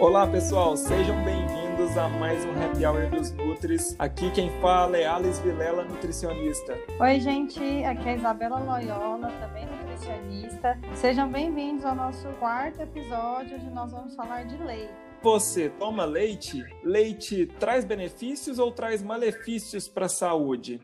Olá pessoal, sejam bem-vindos a mais um Happy Hour dos Nutris. Aqui quem fala é Alice Vilela, nutricionista. Oi gente, aqui é a Isabela Loyola, também nutricionista. Sejam bem-vindos ao nosso quarto episódio, onde nós vamos falar de leite. Você toma leite? Leite traz benefícios ou traz malefícios para a saúde?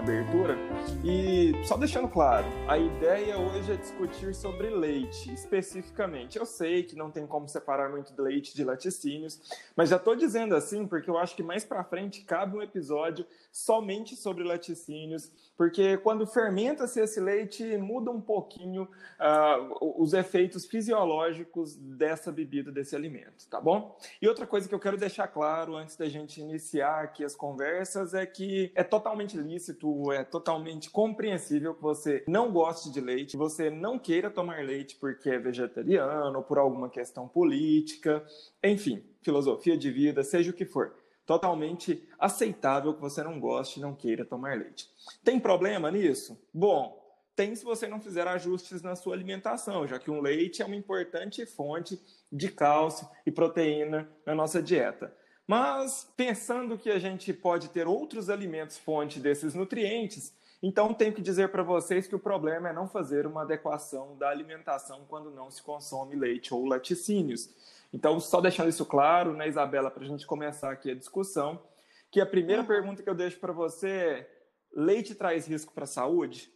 Abertura, e só deixando claro, a ideia hoje é discutir sobre leite, especificamente. Eu sei que não tem como separar muito de leite de laticínios, mas já estou dizendo assim porque eu acho que mais para frente cabe um episódio somente sobre laticínios, porque quando fermenta-se esse leite, muda um pouquinho uh, os efeitos fisiológicos dessa bebida, desse alimento, tá bom? E outra coisa que eu quero deixar claro antes da gente iniciar aqui as conversas é que é totalmente lícito, é totalmente compreensível que você não goste de leite, você não queira tomar leite porque é vegetariano por alguma questão política, enfim, filosofia de vida, seja o que for totalmente aceitável que você não goste e não queira tomar leite. Tem problema nisso? Bom, tem se você não fizer ajustes na sua alimentação, já que um leite é uma importante fonte de cálcio e proteína na nossa dieta. Mas pensando que a gente pode ter outros alimentos fonte desses nutrientes, então tenho que dizer para vocês que o problema é não fazer uma adequação da alimentação quando não se consome leite ou laticínios. Então, só deixando isso claro, né, Isabela, para a gente começar aqui a discussão, que a primeira uhum. pergunta que eu deixo para você é: leite traz risco para a saúde?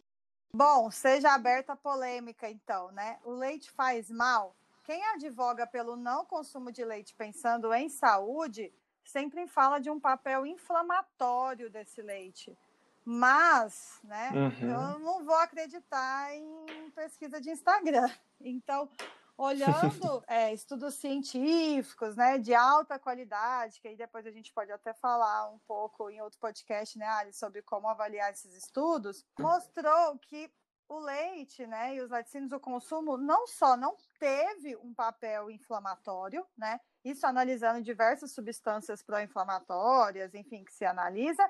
Bom, seja aberta a polêmica, então, né? O leite faz mal? Quem advoga pelo não consumo de leite pensando em saúde sempre fala de um papel inflamatório desse leite. Mas, né, uhum. eu não vou acreditar em pesquisa de Instagram. Então, olhando é, estudos científicos, né, de alta qualidade, que aí depois a gente pode até falar um pouco em outro podcast, né, Ali, sobre como avaliar esses estudos, mostrou que o leite, né, e os laticínios, o consumo não só não teve um papel inflamatório, né, isso analisando diversas substâncias pró-inflamatórias, enfim, que se analisa,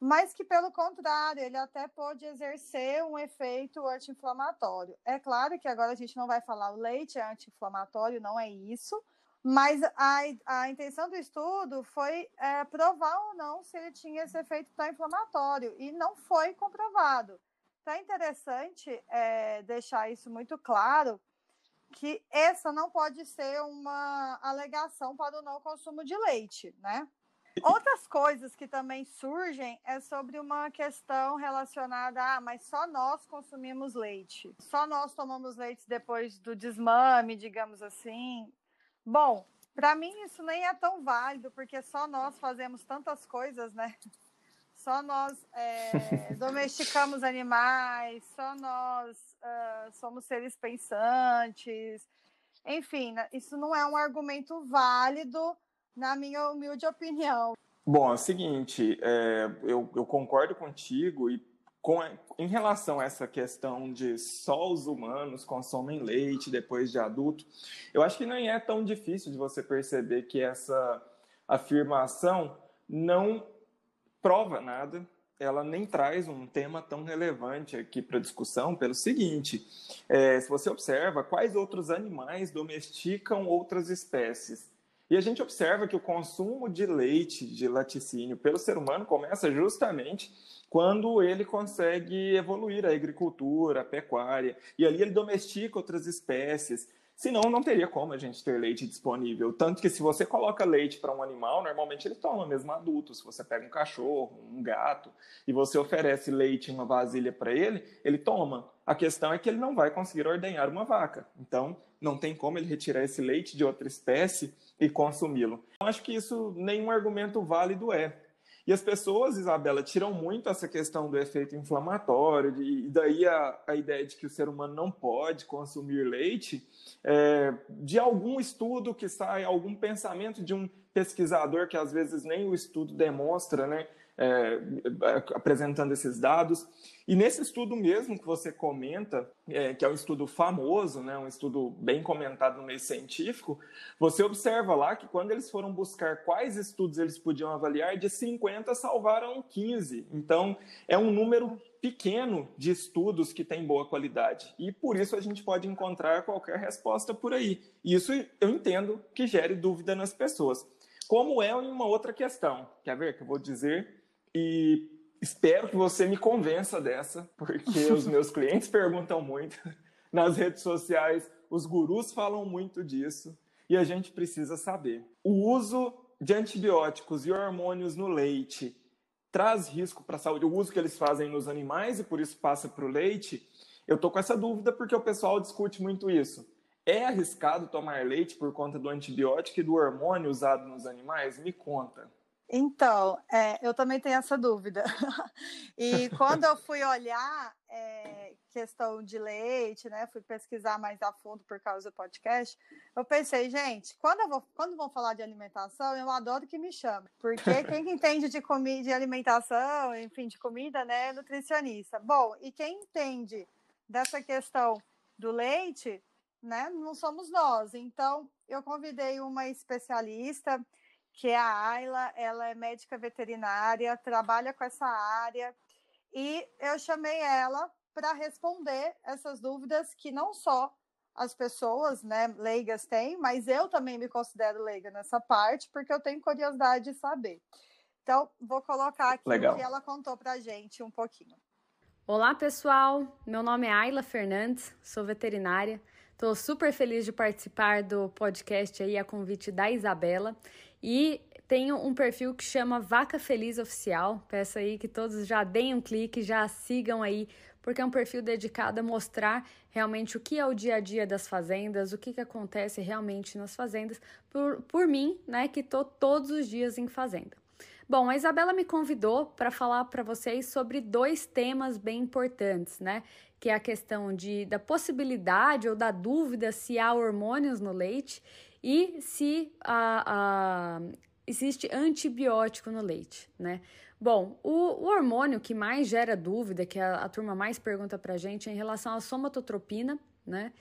mas que, pelo contrário, ele até pode exercer um efeito anti-inflamatório. É claro que agora a gente não vai falar o leite é anti-inflamatório, não é isso, mas a, a intenção do estudo foi é, provar ou não se ele tinha esse efeito pró-inflamatório, e não foi comprovado. Então é interessante é, deixar isso muito claro, que essa não pode ser uma alegação para o não consumo de leite, né? Outras coisas que também surgem é sobre uma questão relacionada a, ah, mas só nós consumimos leite. Só nós tomamos leite depois do desmame, digamos assim. Bom, para mim isso nem é tão válido, porque só nós fazemos tantas coisas, né? Só nós é, domesticamos animais, só nós uh, somos seres pensantes. Enfim, né? isso não é um argumento válido na minha humilde opinião. Bom, é o seguinte, é, eu, eu, concordo contigo e com, em relação a essa questão de só os humanos consomem leite depois de adulto, eu acho que nem é tão difícil de você perceber que essa afirmação não prova nada, ela nem traz um tema tão relevante aqui para discussão, pelo seguinte: é, se você observa, quais outros animais domesticam outras espécies? E a gente observa que o consumo de leite, de laticínio, pelo ser humano começa justamente quando ele consegue evoluir a agricultura, a pecuária, e ali ele domestica outras espécies. Senão, não teria como a gente ter leite disponível. Tanto que, se você coloca leite para um animal, normalmente ele toma mesmo adulto. Se você pega um cachorro, um gato, e você oferece leite em uma vasilha para ele, ele toma. A questão é que ele não vai conseguir ordenhar uma vaca. Então, não tem como ele retirar esse leite de outra espécie e consumi-lo. Acho que isso nenhum argumento válido é. E as pessoas, Isabela, tiram muito essa questão do efeito inflamatório, e daí a, a ideia de que o ser humano não pode consumir leite, é, de algum estudo que sai, algum pensamento de um pesquisador que às vezes nem o estudo demonstra, né? É, apresentando esses dados. E nesse estudo mesmo que você comenta, é, que é um estudo famoso, né, um estudo bem comentado no meio científico, você observa lá que quando eles foram buscar quais estudos eles podiam avaliar, de 50 salvaram 15. Então, é um número pequeno de estudos que tem boa qualidade. E por isso a gente pode encontrar qualquer resposta por aí. Isso eu entendo que gere dúvida nas pessoas. Como é uma outra questão. Quer ver que eu vou dizer? E espero que você me convença dessa, porque os meus clientes perguntam muito nas redes sociais, os gurus falam muito disso e a gente precisa saber. O uso de antibióticos e hormônios no leite traz risco para a saúde? O uso que eles fazem nos animais e por isso passa para o leite? Eu tô com essa dúvida porque o pessoal discute muito isso. É arriscado tomar leite por conta do antibiótico e do hormônio usado nos animais? Me conta. Então, é, eu também tenho essa dúvida. e quando eu fui olhar é, questão de leite, né, fui pesquisar mais a fundo por causa do podcast, eu pensei, gente, quando, eu vou, quando vão falar de alimentação, eu adoro que me chame, porque quem entende de comida, de alimentação, enfim, de comida, né, é nutricionista. Bom, e quem entende dessa questão do leite, né, não somos nós. Então, eu convidei uma especialista que é a Ayla, ela é médica veterinária, trabalha com essa área, e eu chamei ela para responder essas dúvidas que não só as pessoas, né, leigas têm, mas eu também me considero leiga nessa parte, porque eu tenho curiosidade de saber. Então, vou colocar aqui Legal. o que ela contou para a gente um pouquinho. Olá, pessoal. Meu nome é Ayla Fernandes, sou veterinária. Estou super feliz de participar do podcast aí a convite da Isabela. E tenho um perfil que chama Vaca Feliz Oficial. Peço aí que todos já deem um clique, já sigam aí, porque é um perfil dedicado a mostrar realmente o que é o dia a dia das fazendas, o que, que acontece realmente nas fazendas, por, por mim, né, que estou todos os dias em fazenda. Bom, a Isabela me convidou para falar para vocês sobre dois temas bem importantes, né? Que é a questão de, da possibilidade ou da dúvida se há hormônios no leite e se a, a, existe antibiótico no leite, né? Bom, o, o, hormônio que mais gera dúvida, que a, a turma mais pergunta pra gente, é em relação à somatotropina, né?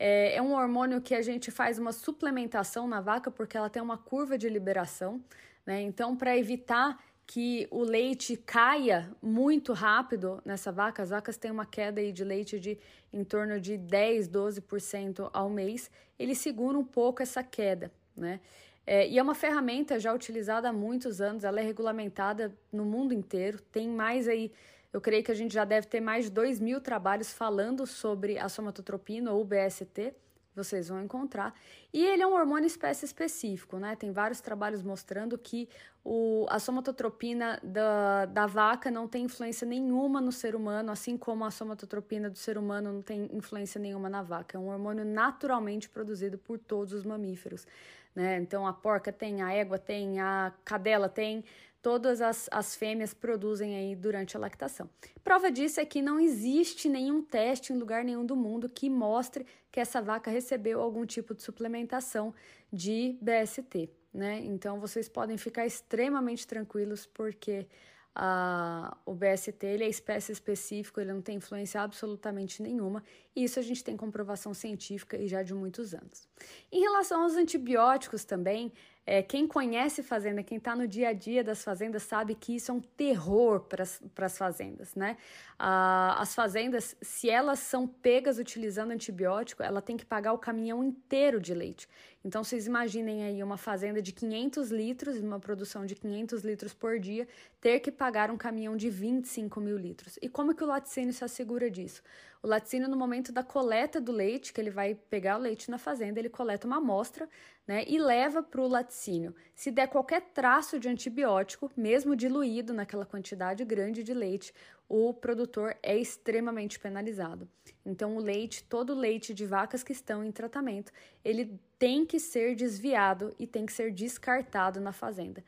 É, é um hormônio que a gente faz uma suplementação na vaca porque ela tem uma curva de liberação, né? Então, para evitar que o leite caia muito rápido nessa vaca, as vacas têm uma queda aí de leite de em torno de 10, 12% ao mês, ele segura um pouco essa queda, né? É, e é uma ferramenta já utilizada há muitos anos, ela é regulamentada no mundo inteiro, tem mais aí, eu creio que a gente já deve ter mais de 2 mil trabalhos falando sobre a somatotropina ou BST, vocês vão encontrar. E ele é um hormônio espécie específico, né? Tem vários trabalhos mostrando que o, a somatotropina da, da vaca não tem influência nenhuma no ser humano, assim como a somatotropina do ser humano não tem influência nenhuma na vaca. É um hormônio naturalmente produzido por todos os mamíferos, né? Então a porca tem, a égua tem, a cadela tem, todas as, as fêmeas produzem aí durante a lactação. Prova disso é que não existe nenhum teste em lugar nenhum do mundo que mostre que essa vaca recebeu algum tipo de suplementação de BST, né? Então vocês podem ficar extremamente tranquilos porque a, o BST ele é espécie específico, ele não tem influência absolutamente nenhuma, e isso a gente tem comprovação científica e já de muitos anos. Em relação aos antibióticos também, é, quem conhece fazenda, quem está no dia a dia das fazendas, sabe que isso é um terror para as fazendas, né? Ah, as fazendas, se elas são pegas utilizando antibiótico, ela tem que pagar o caminhão inteiro de leite. Então, vocês imaginem aí uma fazenda de 500 litros, uma produção de 500 litros por dia, ter que pagar um caminhão de 25 mil litros. E como que o laticínio se assegura disso? O laticínio, no momento da coleta do leite, que ele vai pegar o leite na fazenda, ele coleta uma amostra né, e leva para o laticínio. Se der qualquer traço de antibiótico, mesmo diluído naquela quantidade grande de leite, o produtor é extremamente penalizado. Então, o leite, todo o leite de vacas que estão em tratamento, ele tem que ser desviado e tem que ser descartado na fazenda.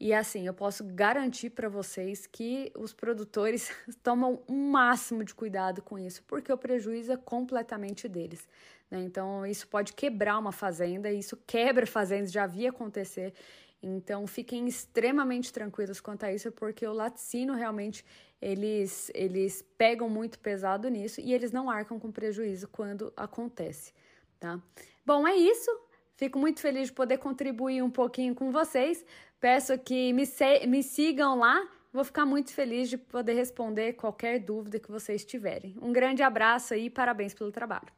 E assim, eu posso garantir para vocês que os produtores tomam o um máximo de cuidado com isso, porque o prejuízo é completamente deles. Né? Então, isso pode quebrar uma fazenda, isso quebra fazendas, já vi acontecer. Então fiquem extremamente tranquilos quanto a isso, porque o laticínio realmente eles, eles pegam muito pesado nisso e eles não arcam com prejuízo quando acontece, tá? Bom, é isso. Fico muito feliz de poder contribuir um pouquinho com vocês. Peço que me, me sigam lá. Vou ficar muito feliz de poder responder qualquer dúvida que vocês tiverem. Um grande abraço e parabéns pelo trabalho.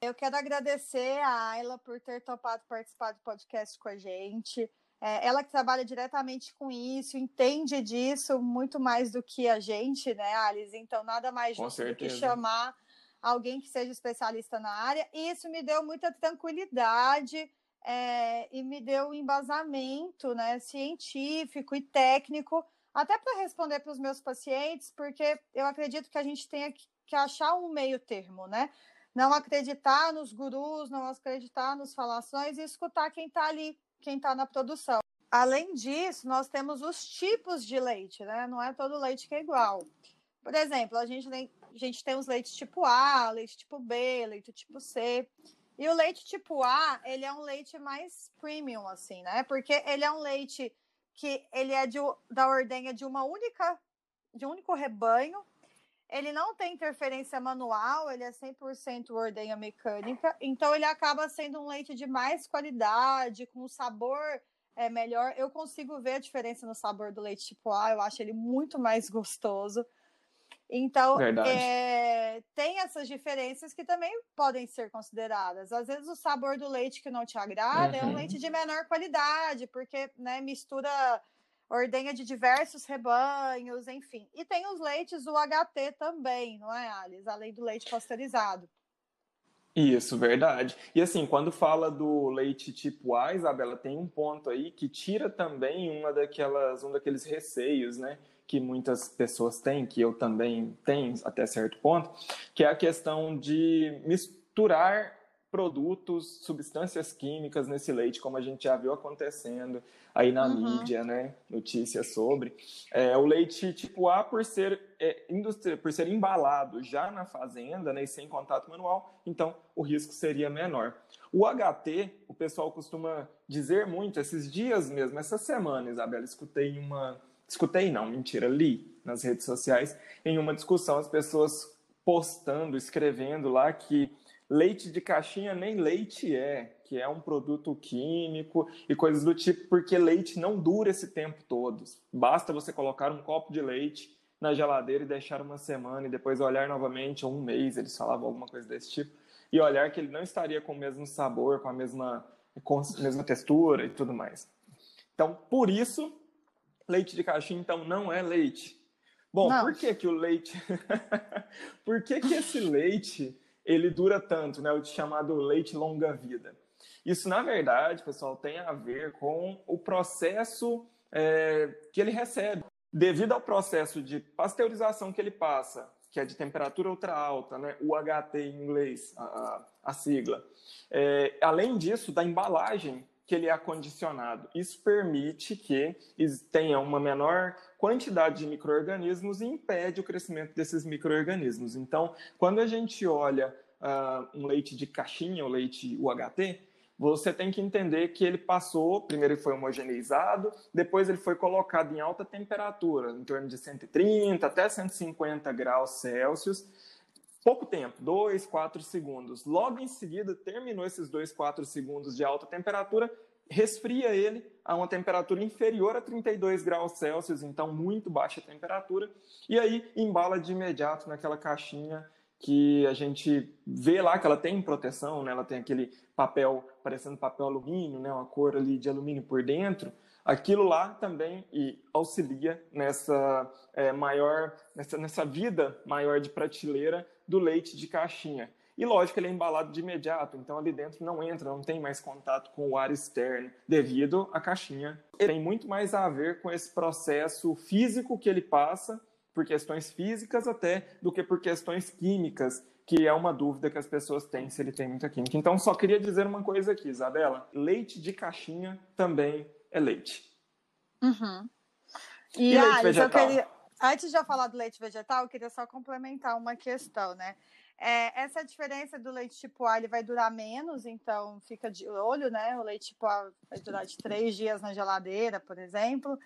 Eu quero agradecer a Ayla por ter topado participar do podcast com a gente. É, ela que trabalha diretamente com isso, entende disso muito mais do que a gente, né, Alice? Então, nada mais justo do que chamar alguém que seja especialista na área. E isso me deu muita tranquilidade é, e me deu um embasamento né, científico e técnico, até para responder para os meus pacientes, porque eu acredito que a gente tenha que achar um meio termo, né? Não acreditar nos gurus, não acreditar nos falações e escutar quem está ali, quem está na produção. Além disso, nós temos os tipos de leite, né? Não é todo leite que é igual. Por exemplo, a gente, a gente tem os leites tipo A, leite tipo B, leite tipo C. E o leite tipo A, ele é um leite mais premium, assim, né? Porque ele é um leite que ele é de, da ordenha de uma única, de um único rebanho, ele não tem interferência manual, ele é 100% ordenha mecânica, então ele acaba sendo um leite de mais qualidade, com sabor é, melhor. Eu consigo ver a diferença no sabor do leite tipo A, eu acho ele muito mais gostoso. Então, é, tem essas diferenças que também podem ser consideradas. Às vezes, o sabor do leite que não te agrada uhum. é um leite de menor qualidade, porque né, mistura ordenha de diversos rebanhos, enfim. E tem os leites UHT também, não é, Alice? Além do leite pasteurizado. Isso, verdade. E assim, quando fala do leite tipo A, Isabela, tem um ponto aí que tira também uma daquelas, um daqueles receios, né? Que muitas pessoas têm, que eu também tenho até certo ponto, que é a questão de misturar produtos, substâncias químicas nesse leite, como a gente já viu acontecendo aí na uhum. mídia, né? Notícias sobre. É, o leite tipo A, por ser, é, por ser embalado já na fazenda né, e sem contato manual, então o risco seria menor. O HT, o pessoal costuma dizer muito, esses dias mesmo, essa semana, Isabela, escutei uma. Escutei, não, mentira, li nas redes sociais, em uma discussão, as pessoas postando, escrevendo lá que leite de caixinha nem leite é, que é um produto químico e coisas do tipo, porque leite não dura esse tempo todo. Basta você colocar um copo de leite na geladeira e deixar uma semana e depois olhar novamente, ou um mês, eles falavam alguma coisa desse tipo, e olhar que ele não estaria com o mesmo sabor, com a mesma, com a mesma textura e tudo mais. Então, por isso, leite de caixinha, então, não é leite. Bom, não. por que que o leite... por que que esse leite ele dura tanto, né? O chamado leite longa-vida. Isso, na verdade, pessoal, tem a ver com o processo é, que ele recebe. Devido ao processo de pasteurização que ele passa, que é de temperatura ultra alta, né? UHT em inglês, a, a sigla. É, além disso, da embalagem que ele é acondicionado. Isso permite que tenha uma menor quantidade de micro-organismos e impede o crescimento desses micro-organismos. Então, quando a gente olha uh, um leite de caixinha, o leite UHT, você tem que entender que ele passou, primeiro ele foi homogeneizado, depois ele foi colocado em alta temperatura, em torno de 130 até 150 graus Celsius, pouco tempo, 2, 4 segundos. Logo em seguida, terminou esses 2, 4 segundos de alta temperatura, resfria ele a uma temperatura inferior a 32 graus Celsius, então muito baixa temperatura, e aí embala de imediato naquela caixinha que a gente vê lá que ela tem proteção, né? ela tem aquele papel parecendo papel alumínio, né? uma cor ali de alumínio por dentro, aquilo lá também e auxilia nessa é, maior, nessa, nessa vida maior de prateleira do leite de caixinha. E lógico, ele é embalado de imediato, então ali dentro não entra, não tem mais contato com o ar externo, devido à caixinha. Ele tem muito mais a ver com esse processo físico que ele passa, por questões físicas até, do que por questões químicas, que é uma dúvida que as pessoas têm se ele tem muita química. Então, só queria dizer uma coisa aqui, Isabela: leite de caixinha também é leite. Uhum. E, e leite vegetal? Queria, antes de eu falar do leite vegetal, eu queria só complementar uma questão, né? É, essa diferença do leite tipo A, ele vai durar menos, então fica de olho, né? O leite tipo A vai durar de três dias na geladeira, por exemplo.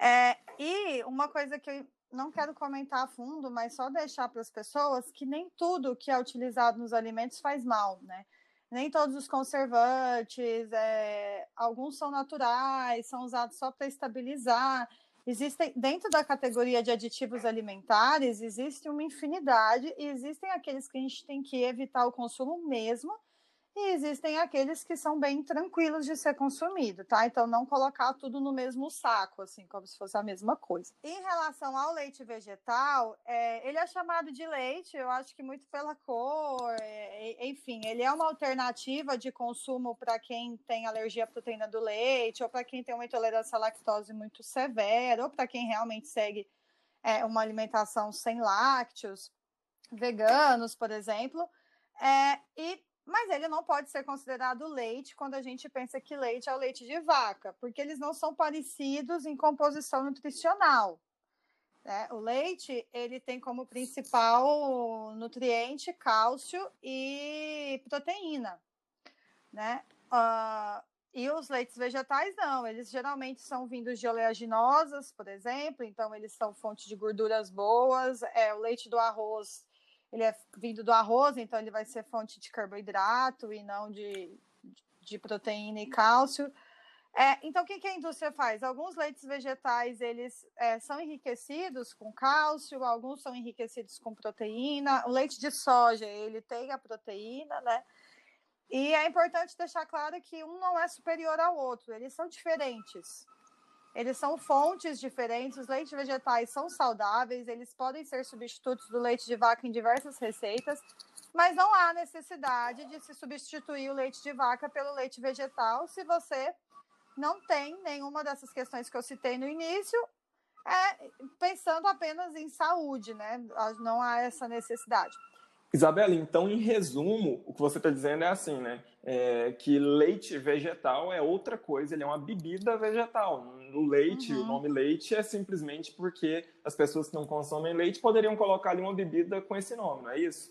É, e uma coisa que eu não quero comentar a fundo, mas só deixar para as pessoas que nem tudo que é utilizado nos alimentos faz mal, né? Nem todos os conservantes, é, alguns são naturais, são usados só para estabilizar. Existem, dentro da categoria de aditivos alimentares, existe uma infinidade e existem aqueles que a gente tem que evitar o consumo mesmo, e existem aqueles que são bem tranquilos de ser consumido, tá? Então não colocar tudo no mesmo saco, assim, como se fosse a mesma coisa. Em relação ao leite vegetal, é, ele é chamado de leite, eu acho que muito pela cor, é, enfim, ele é uma alternativa de consumo para quem tem alergia à proteína do leite, ou para quem tem uma intolerância à lactose muito severa, ou para quem realmente segue é, uma alimentação sem lácteos, veganos, por exemplo. É, e mas ele não pode ser considerado leite quando a gente pensa que leite é o leite de vaca, porque eles não são parecidos em composição nutricional. Né? O leite ele tem como principal nutriente cálcio e proteína, né? Uh, e os leites vegetais não, eles geralmente são vindos de oleaginosas, por exemplo, então eles são fonte de gorduras boas. É o leite do arroz ele é vindo do arroz, então ele vai ser fonte de carboidrato e não de, de proteína e cálcio. É, então, o que, que, a indústria faz? Alguns leites vegetais eles é, são enriquecidos com cálcio, alguns são enriquecidos com proteína. O leite de soja ele tem a proteína, né? E é importante deixar claro que um não é superior ao outro, eles são diferentes. Eles são fontes diferentes. Os leites vegetais são saudáveis, eles podem ser substitutos do leite de vaca em diversas receitas, mas não há necessidade de se substituir o leite de vaca pelo leite vegetal se você não tem nenhuma dessas questões que eu citei no início, é, pensando apenas em saúde, né? Não há essa necessidade. Isabela, então, em resumo, o que você está dizendo é assim, né? É que leite vegetal é outra coisa, ele é uma bebida vegetal. O leite, uhum. o nome leite, é simplesmente porque as pessoas que não consomem leite poderiam colocar ali uma bebida com esse nome, não é isso?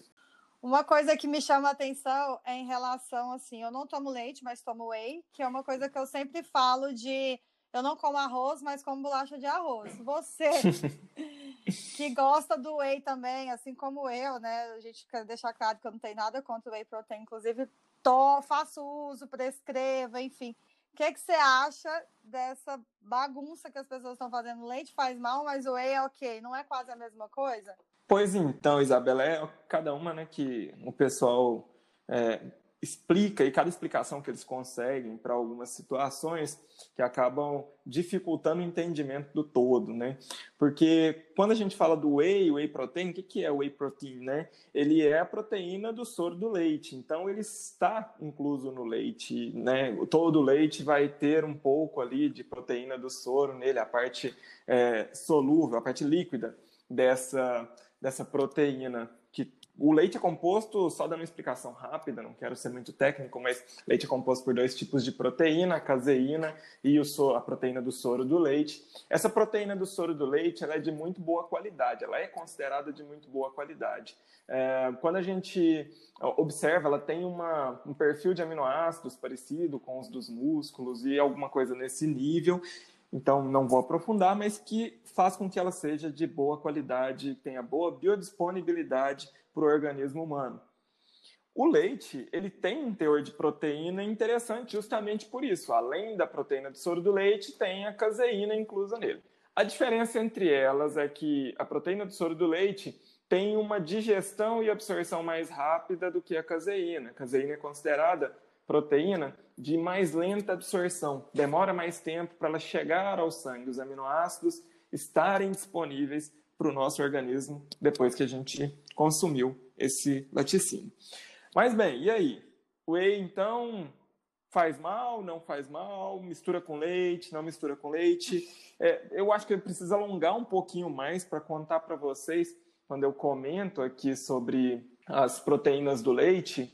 Uma coisa que me chama a atenção é em relação, assim, eu não tomo leite, mas tomo whey, que é uma coisa que eu sempre falo de eu não como arroz, mas como bolacha de arroz. Você que gosta do whey também, assim como eu, né? A gente quer deixar claro que eu não tenho nada contra o whey protein, inclusive tô, faço uso, prescrevo, enfim. O que, que você acha dessa bagunça que as pessoas estão fazendo? Leite faz mal, mas o whey é ok. Não é quase a mesma coisa? Pois então, Isabela, é cada uma né, que o pessoal é, explica e cada explicação que eles conseguem para algumas situações que acabam dificultando o entendimento do todo, né? Porque quando a gente fala do whey, whey protein, o que, que é whey protein, né? Ele é a proteína do soro do leite, então ele está incluso no leite, né? Todo leite vai ter um pouco ali de proteína do soro nele, a parte é, solúvel, a parte líquida dessa, dessa proteína que o leite é composto, só dando uma explicação rápida, não quero ser muito técnico, mas leite é composto por dois tipos de proteína, a caseína e o a proteína do soro do leite. Essa proteína do soro do leite ela é de muito boa qualidade, ela é considerada de muito boa qualidade. É, quando a gente observa, ela tem uma, um perfil de aminoácidos parecido com os dos músculos e alguma coisa nesse nível, então não vou aprofundar, mas que faz com que ela seja de boa qualidade, tenha boa biodisponibilidade para o organismo humano. O leite, ele tem um teor de proteína interessante justamente por isso. Além da proteína do soro do leite, tem a caseína inclusa nele. A diferença entre elas é que a proteína do soro do leite tem uma digestão e absorção mais rápida do que a caseína. A caseína é considerada proteína de mais lenta absorção. Demora mais tempo para ela chegar ao sangue, os aminoácidos estarem disponíveis para o nosso organismo depois que a gente consumiu esse laticínio. Mas bem, e aí? Whey, então, faz mal, não faz mal, mistura com leite, não mistura com leite. É, eu acho que eu preciso alongar um pouquinho mais para contar para vocês, quando eu comento aqui sobre as proteínas do leite.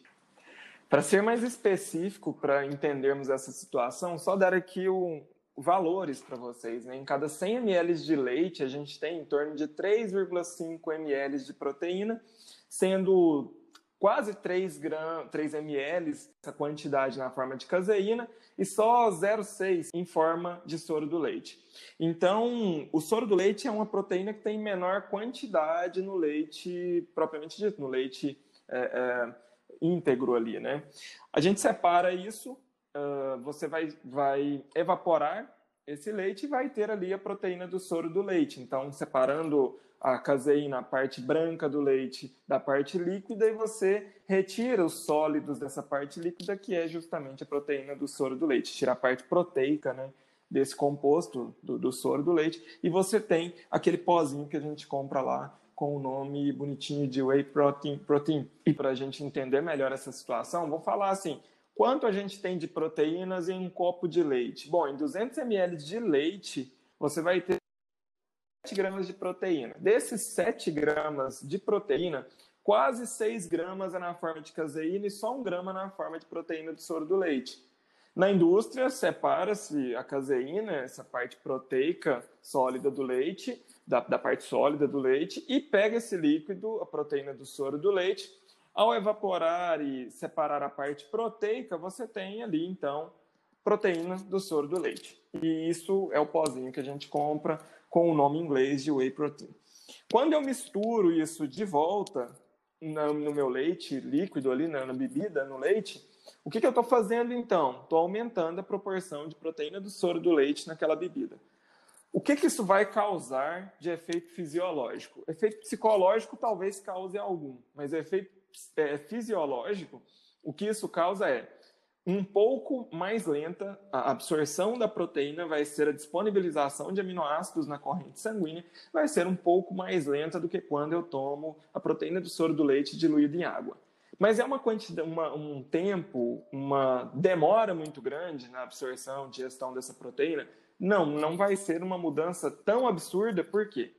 Para ser mais específico, para entendermos essa situação, só dar aqui o, valores para vocês. Né? Em cada 100 ml de leite, a gente tem em torno de 3,5 ml de proteína, sendo quase 3, gram, 3 ml essa quantidade na forma de caseína e só 0,6 em forma de soro do leite. Então, o soro do leite é uma proteína que tem menor quantidade no leite propriamente dito, no leite é, é, íntegro ali, né? A gente separa isso, uh, você vai, vai evaporar esse leite e vai ter ali a proteína do soro do leite. Então, separando a caseína, a parte branca do leite da parte líquida, e você retira os sólidos dessa parte líquida, que é justamente a proteína do soro do leite. Tira a parte proteica, né? Desse composto do, do soro do leite, e você tem aquele pozinho que a gente compra lá com o nome bonitinho de whey protein. protein. E para a gente entender melhor essa situação, vou falar assim: quanto a gente tem de proteínas em um copo de leite? Bom, em 200 ml de leite, você vai ter 7 gramas de proteína. Desses 7 gramas de proteína, quase 6 gramas é na forma de caseína e só 1 grama na forma de proteína de soro do leite. Na indústria, separa-se a caseína, essa parte proteica sólida do leite, da, da, parte sólida do leite, e pega esse líquido, a proteína do soro do leite. Ao evaporar e separar a parte proteica, você tem ali, então, proteína do soro do leite. E isso é o pozinho que a gente compra com o nome inglês de whey protein. Quando eu misturo isso de volta no meu leite líquido ali, na, bebida, no leite, o que, que eu estou fazendo então? Estou aumentando a proporção de proteína do soro do leite naquela bebida. O que, que isso vai causar de efeito fisiológico? Efeito psicológico talvez cause algum, mas efeito é, fisiológico, o que isso causa é um pouco mais lenta, a absorção da proteína vai ser a disponibilização de aminoácidos na corrente sanguínea, vai ser um pouco mais lenta do que quando eu tomo a proteína do soro do leite diluída em água. Mas é uma quantidade, uma, um tempo, uma demora muito grande na absorção, digestão dessa proteína? Não, não vai ser uma mudança tão absurda, por quê?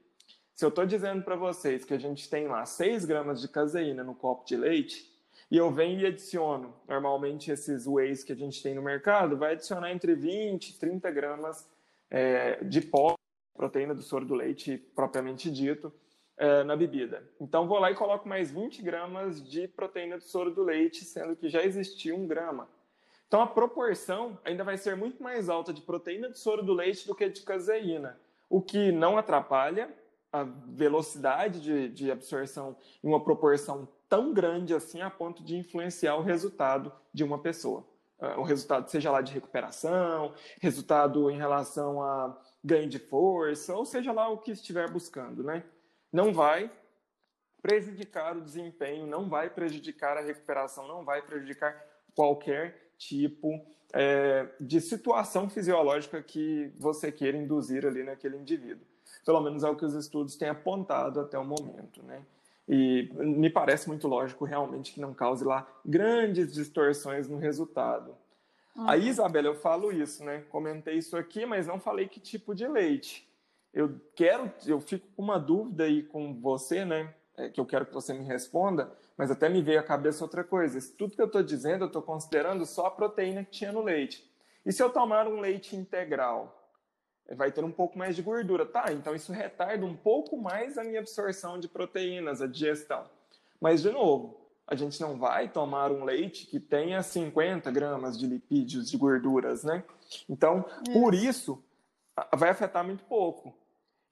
Se eu estou dizendo para vocês que a gente tem lá 6 gramas de caseína no copo de leite, e eu venho e adiciono. Normalmente, esses whey que a gente tem no mercado vai adicionar entre 20 e 30 gramas é, de pó, proteína do soro do leite, propriamente dito, é, na bebida. Então, vou lá e coloco mais 20 gramas de proteína do soro do leite, sendo que já existia um grama. Então, a proporção ainda vai ser muito mais alta de proteína do soro do leite do que de caseína, o que não atrapalha a velocidade de, de absorção em uma proporção tão grande assim a ponto de influenciar o resultado de uma pessoa. Ah, o resultado, seja lá de recuperação, resultado em relação a ganho de força, ou seja lá o que estiver buscando, né? Não vai prejudicar o desempenho, não vai prejudicar a recuperação, não vai prejudicar qualquer tipo é, de situação fisiológica que você queira induzir ali naquele indivíduo. Pelo menos é o que os estudos têm apontado até o momento, né? E me parece muito lógico realmente que não cause lá grandes distorções no resultado. Uhum. Aí, Isabela, eu falo isso, né? Comentei isso aqui, mas não falei que tipo de leite. Eu quero, eu fico com uma dúvida aí com você, né? É, que eu quero que você me responda, mas até me veio à cabeça outra coisa. Isso tudo que eu estou dizendo, eu estou considerando só a proteína que tinha no leite. E se eu tomar um leite integral? Vai ter um pouco mais de gordura. Tá, então isso retarda um pouco mais a minha absorção de proteínas, a digestão. Mas, de novo, a gente não vai tomar um leite que tenha 50 gramas de lipídios, de gorduras, né? Então, é. por isso, vai afetar muito pouco.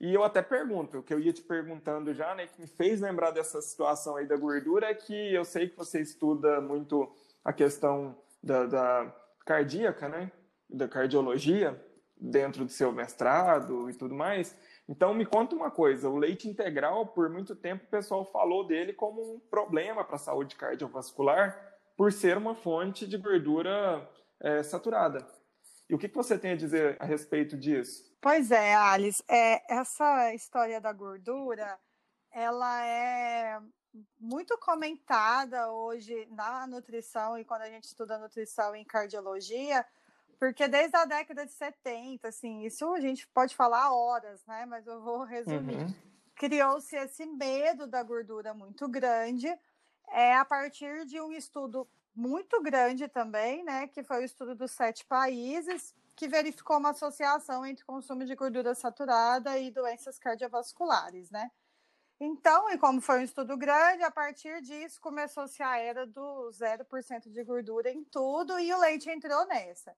E eu até pergunto, o que eu ia te perguntando já, né, que me fez lembrar dessa situação aí da gordura, é que eu sei que você estuda muito a questão da, da cardíaca, né, da cardiologia, dentro do seu mestrado e tudo mais. Então, me conta uma coisa: o leite integral, por muito tempo, o pessoal falou dele como um problema para a saúde cardiovascular, por ser uma fonte de gordura é, saturada. E o que, que você tem a dizer a respeito disso? Pois é, Alice, é, essa história da gordura, ela é muito comentada hoje na nutrição e quando a gente estuda nutrição em cardiologia, porque desde a década de 70, assim, isso a gente pode falar horas, né? Mas eu vou resumir. Uhum. Criou-se esse medo da gordura muito grande, é a partir de um estudo muito grande também, né? Que foi o estudo dos sete países, que verificou uma associação entre consumo de gordura saturada e doenças cardiovasculares, né? Então, e como foi um estudo grande, a partir disso começou-se a era do 0% de gordura em tudo e o leite entrou nessa.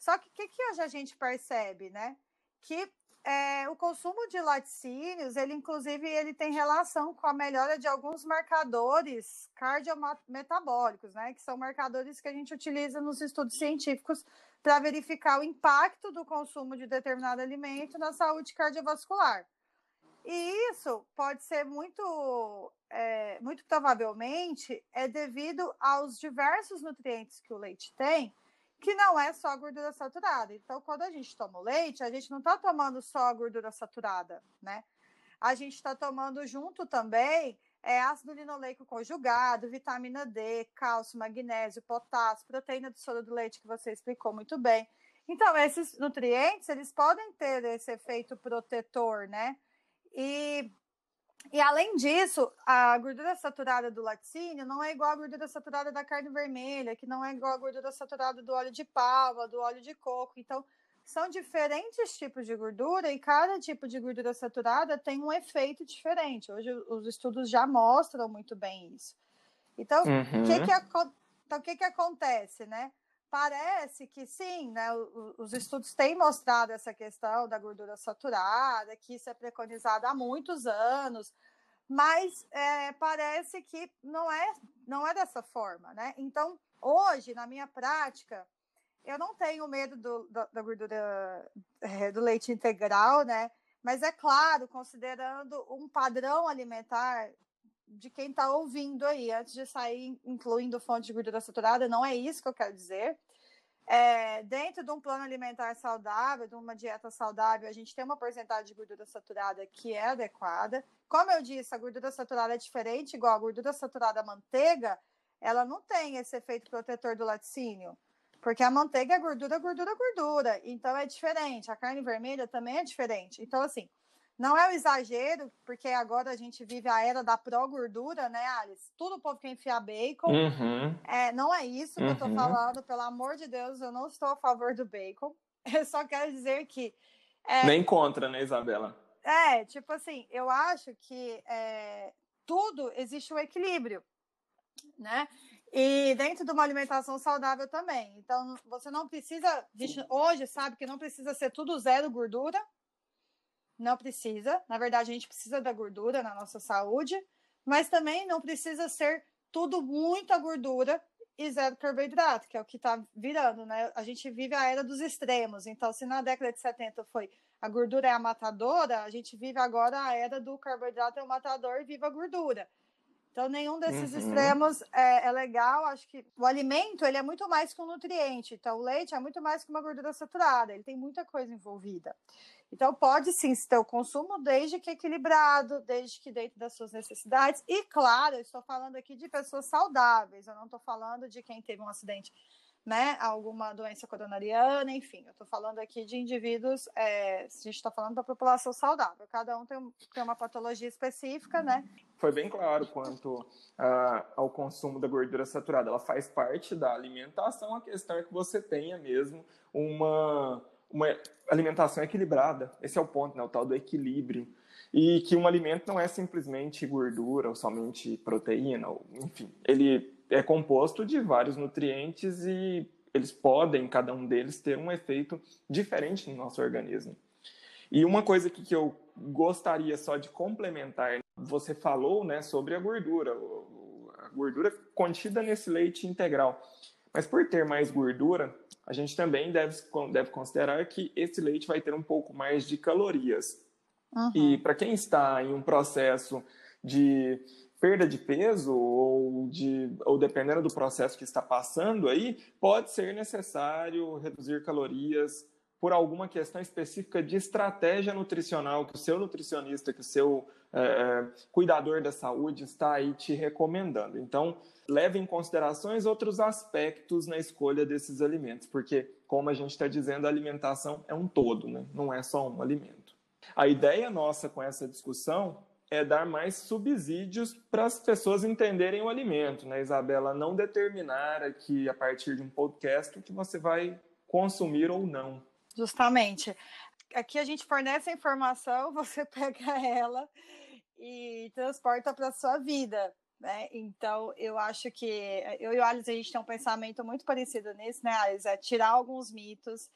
Só que o que, que hoje a gente percebe, né? Que é, o consumo de laticínios, ele inclusive ele tem relação com a melhora de alguns marcadores cardiometabólicos, né? Que são marcadores que a gente utiliza nos estudos científicos para verificar o impacto do consumo de determinado alimento na saúde cardiovascular. E isso pode ser muito, é, muito provavelmente é devido aos diversos nutrientes que o leite tem, que não é só gordura saturada. Então, quando a gente toma o leite, a gente não está tomando só a gordura saturada, né? A gente está tomando junto também é, ácido linoleico conjugado, vitamina D, cálcio, magnésio, potássio, proteína do soro do leite, que você explicou muito bem. Então, esses nutrientes, eles podem ter esse efeito protetor, né? E, e além disso, a gordura saturada do laticínio não é igual à gordura saturada da carne vermelha, que não é igual à gordura saturada do óleo de palma, do óleo de coco. Então, são diferentes tipos de gordura e cada tipo de gordura saturada tem um efeito diferente. Hoje os estudos já mostram muito bem isso. Então, o uhum. que, que, então, que, que acontece, né? Parece que sim, né? Os estudos têm mostrado essa questão da gordura saturada, que isso é preconizado há muitos anos, mas é, parece que não é, não é dessa forma, né? Então, hoje, na minha prática, eu não tenho medo do, da, da, gordura é, do leite integral, né? Mas é claro, considerando um padrão alimentar de quem está ouvindo aí, antes de sair incluindo fonte de gordura saturada, não é isso que eu quero dizer. É, dentro de um plano alimentar saudável, de uma dieta saudável, a gente tem uma porcentagem de gordura saturada que é adequada. Como eu disse, a gordura saturada é diferente, igual a gordura saturada manteiga, ela não tem esse efeito protetor do laticínio. Porque a manteiga é gordura, gordura, gordura. Então é diferente. A carne vermelha também é diferente. Então, assim, não é o exagero, porque agora a gente vive a era da pró-gordura, né, Alice? Tudo o povo quer enfiar bacon. Uhum. É, não é isso que uhum. eu tô uhum. falando, pelo amor de Deus, eu não estou a favor do bacon. Eu só quero dizer que. É, Nem contra, né, Isabela? É, tipo assim, eu acho que é, tudo existe um equilíbrio, né? E dentro de uma alimentação saudável também. Então, você não precisa, hoje sabe que não precisa ser tudo zero gordura, não precisa. Na verdade, a gente precisa da gordura na nossa saúde, mas também não precisa ser tudo muita gordura e zero carboidrato, que é o que está virando, né? A gente vive a era dos extremos. Então, se na década de 70 foi a gordura é a matadora, a gente vive agora a era do carboidrato é o matador e viva a gordura. Então, nenhum desses uhum. extremos é, é, legal. Acho que o alimento ele é muito mais que um nutriente. Então, o leite é muito mais que uma gordura saturada. Ele tem muita coisa envolvida. Então, pode sim ter o consumo desde que equilibrado, desde que dentro das suas necessidades. E, claro, eu estou falando aqui de pessoas saudáveis, eu não estou falando de quem teve um acidente, né? Alguma doença coronariana, enfim. Eu estou falando aqui de indivíduos, é, a gente está falando da população saudável. Cada um tem, tem uma patologia específica, né? Foi bem claro quanto ao consumo da gordura saturada. Ela faz parte da alimentação, a questão é que você tenha mesmo uma uma alimentação equilibrada. Esse é o ponto, né? o tal do equilíbrio. E que um alimento não é simplesmente gordura ou somente proteína, ou, enfim, ele é composto de vários nutrientes e eles podem, cada um deles, ter um efeito diferente no nosso organismo. E uma coisa que, que eu gostaria só de complementar, você falou né, sobre a gordura, a gordura contida nesse leite integral. Mas por ter mais gordura, a gente também deve, deve considerar que esse leite vai ter um pouco mais de calorias. Uhum. E para quem está em um processo de perda de peso ou, de, ou dependendo do processo que está passando aí, pode ser necessário reduzir calorias por alguma questão específica de estratégia nutricional que o seu nutricionista, que o seu é, cuidador da saúde está aí te recomendando. Então, leve em considerações outros aspectos na escolha desses alimentos, porque, como a gente está dizendo, a alimentação é um todo, né? não é só um alimento. A ideia nossa com essa discussão é dar mais subsídios para as pessoas entenderem o alimento, né, Isabela? Não determinar aqui, a partir de um podcast, o que você vai consumir ou não. Justamente. Aqui a gente fornece a informação, você pega ela e transporta para sua vida. Né? Então, eu acho que eu e o Alice, a gente tem um pensamento muito parecido nisso, né, Alice? É tirar alguns mitos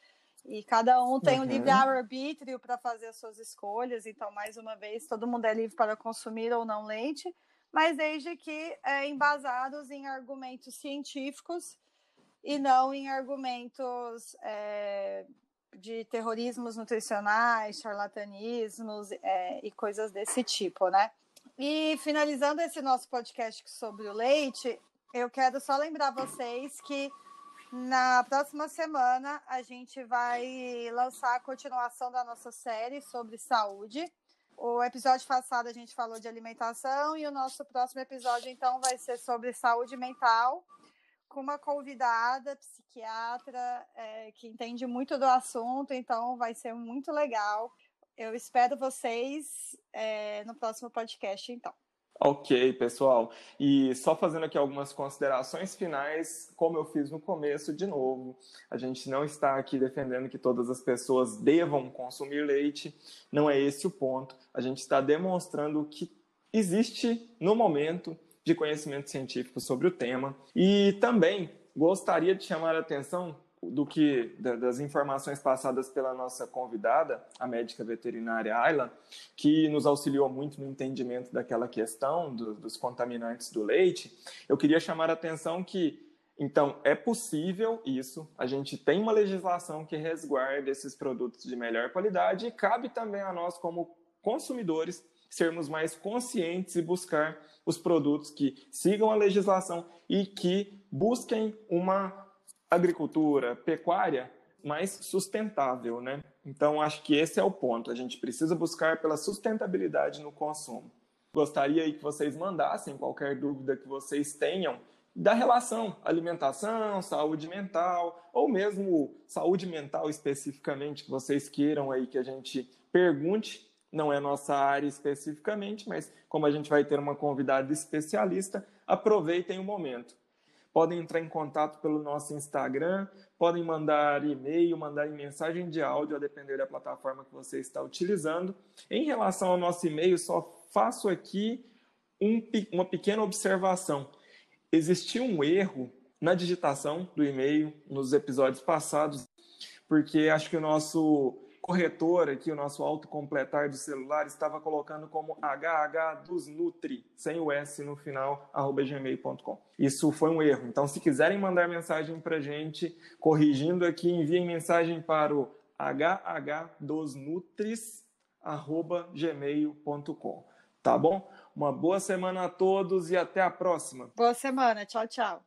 e cada um tem uhum. um livre-arbítrio para fazer as suas escolhas. Então, mais uma vez, todo mundo é livre para consumir ou não leite, mas desde que é, embasados em argumentos científicos e não em argumentos é, de terrorismos nutricionais, charlatanismos é, e coisas desse tipo, né? E finalizando esse nosso podcast sobre o leite, eu quero só lembrar vocês que na próxima semana, a gente vai lançar a continuação da nossa série sobre saúde. O episódio passado a gente falou de alimentação e o nosso próximo episódio, então, vai ser sobre saúde mental, com uma convidada psiquiatra é, que entende muito do assunto, então vai ser muito legal. Eu espero vocês é, no próximo podcast, então. Ok, pessoal. E só fazendo aqui algumas considerações finais, como eu fiz no começo, de novo, a gente não está aqui defendendo que todas as pessoas devam consumir leite, não é esse o ponto. A gente está demonstrando que existe, no momento, de conhecimento científico sobre o tema. E também gostaria de chamar a atenção do que das informações passadas pela nossa convidada, a médica veterinária Ayla, que nos auxiliou muito no entendimento daquela questão do, dos contaminantes do leite, eu queria chamar a atenção que então, é possível isso, a gente tem uma legislação que resguarda esses produtos de melhor qualidade e cabe também a nós, como consumidores, sermos mais conscientes e buscar os produtos que sigam a legislação e que busquem uma agricultura, pecuária mais sustentável, né? Então acho que esse é o ponto. A gente precisa buscar pela sustentabilidade no consumo. Gostaria que vocês mandassem qualquer dúvida que vocês tenham da relação alimentação, saúde mental, ou mesmo saúde mental especificamente que vocês queiram aí que a gente pergunte. Não é nossa área especificamente, mas como a gente vai ter uma convidada especialista, aproveitem o momento podem entrar em contato pelo nosso Instagram, podem mandar e-mail, mandar mensagem de áudio, a depender da plataforma que você está utilizando. Em relação ao nosso e-mail, só faço aqui um, uma pequena observação. Existiu um erro na digitação do e-mail nos episódios passados, porque acho que o nosso corretor aqui, o nosso autocompletar do celular, estava colocando como HH dos Nutri, sem o S no final, arroba gmail.com. Isso foi um erro. Então, se quiserem mandar mensagem para gente, corrigindo aqui, enviem mensagem para o hhdosnutris, arroba gmail.com. Tá bom? Uma boa semana a todos e até a próxima. Boa semana. Tchau, tchau.